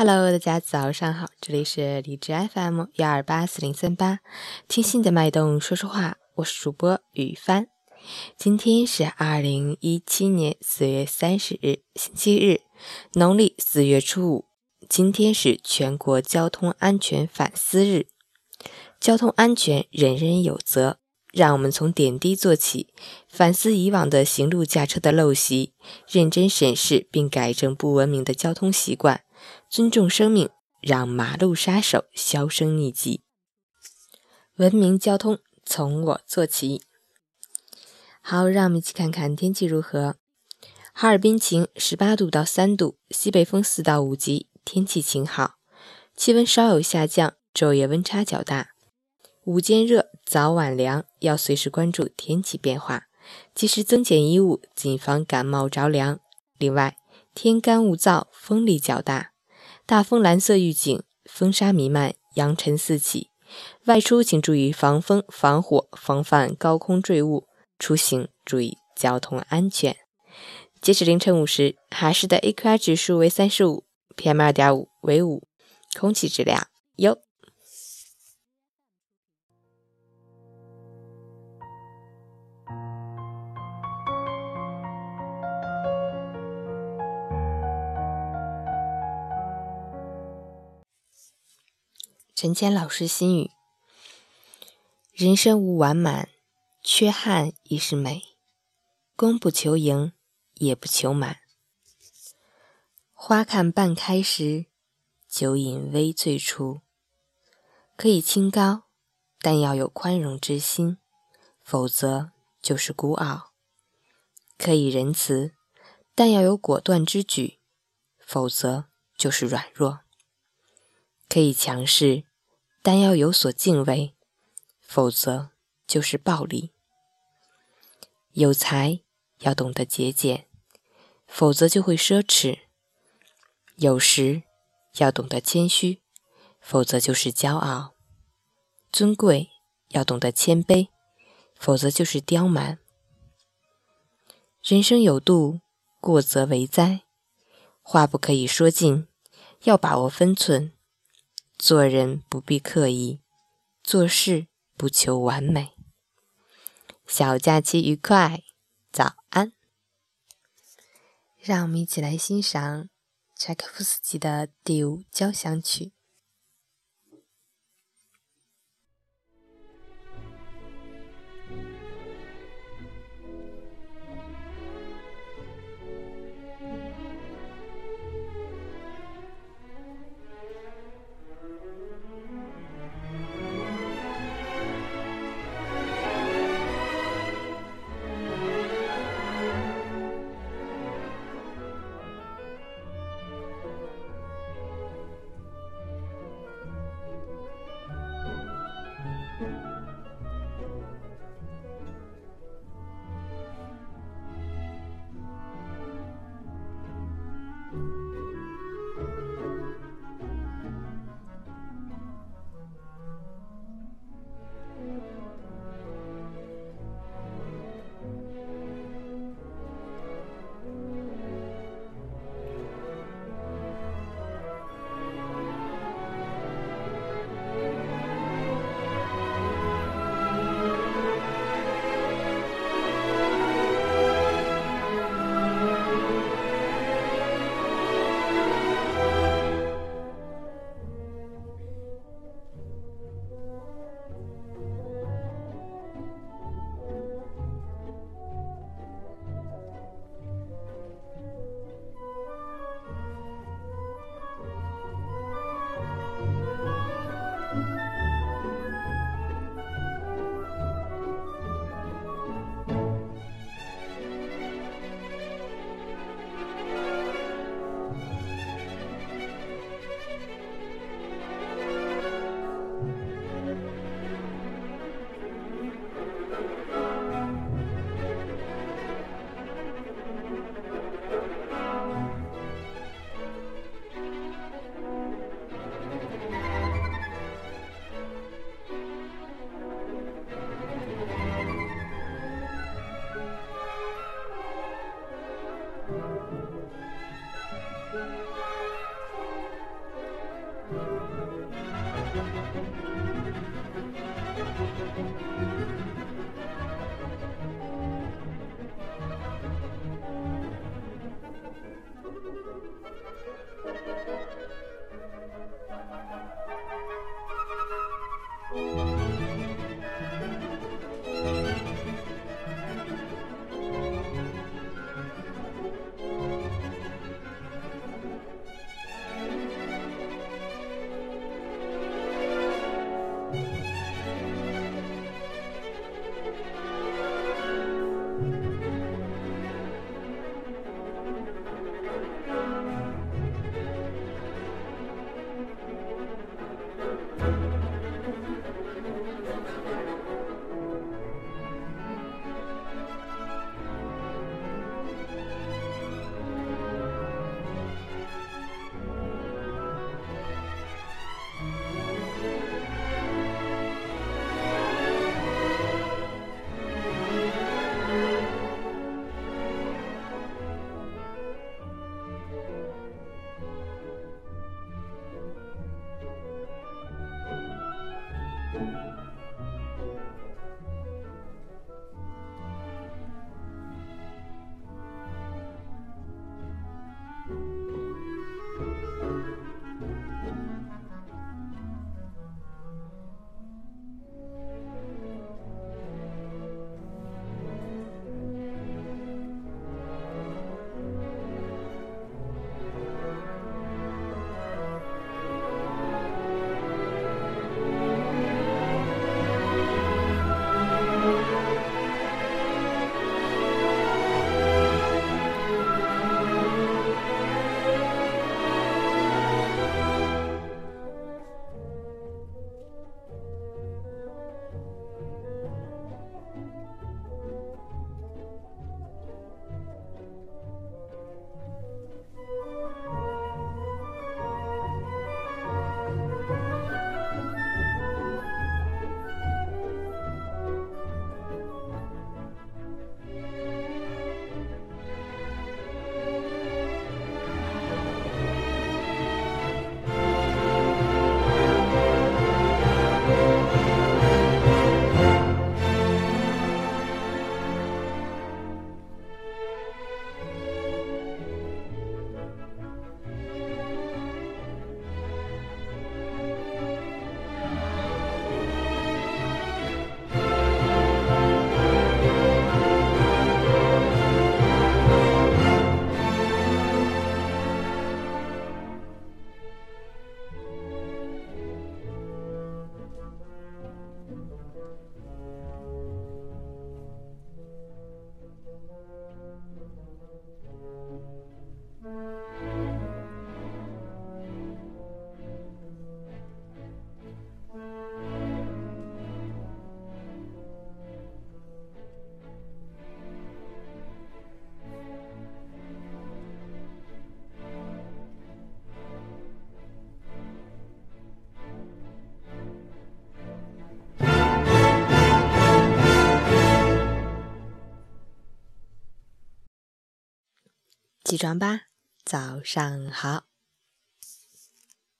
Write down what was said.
Hello，大家早上好，这里是荔枝 FM 幺二八四零三八，听心的脉动说说话，我是主播雨帆。今天是二零一七年四月三十日，星期日，农历四月初五。今天是全国交通安全反思日，交通安全人人有责。让我们从点滴做起，反思以往的行路驾车的陋习，认真审视并改正不文明的交通习惯，尊重生命，让马路杀手销声匿迹。文明交通从我做起。好，让我们一起看看天气如何。哈尔滨晴，十八度到三度，西北风四到五级，天气晴好，气温稍有下降，昼夜温差较大。午间热，早晚凉，要随时关注天气变化，及时增减衣物，谨防感冒着凉。另外，天干物燥，风力较大，大风蓝色预警，风沙弥漫，扬尘四起。外出请注意防风、防火，防范高空坠物。出行注意交通安全。截止凌晨五时，哈市的 AQI 指数为三十五，PM 二点五为五，空气质量优。陈谦老师心语：人生无完满，缺憾亦是美。功不求盈，也不求满。花看半开时，酒饮微醉处。可以清高，但要有宽容之心，否则就是孤傲；可以仁慈，但要有果断之举，否则就是软弱；可以强势。但要有所敬畏，否则就是暴力。有才要懂得节俭，否则就会奢侈；有时要懂得谦虚，否则就是骄傲；尊贵要懂得谦卑，否则就是刁蛮。人生有度，过则为灾。话不可以说尽，要把握分寸。做人不必刻意，做事不求完美。小假期愉快，早安。让我们一起来欣赏柴可夫斯基的第五交响曲。起床吧，早上好。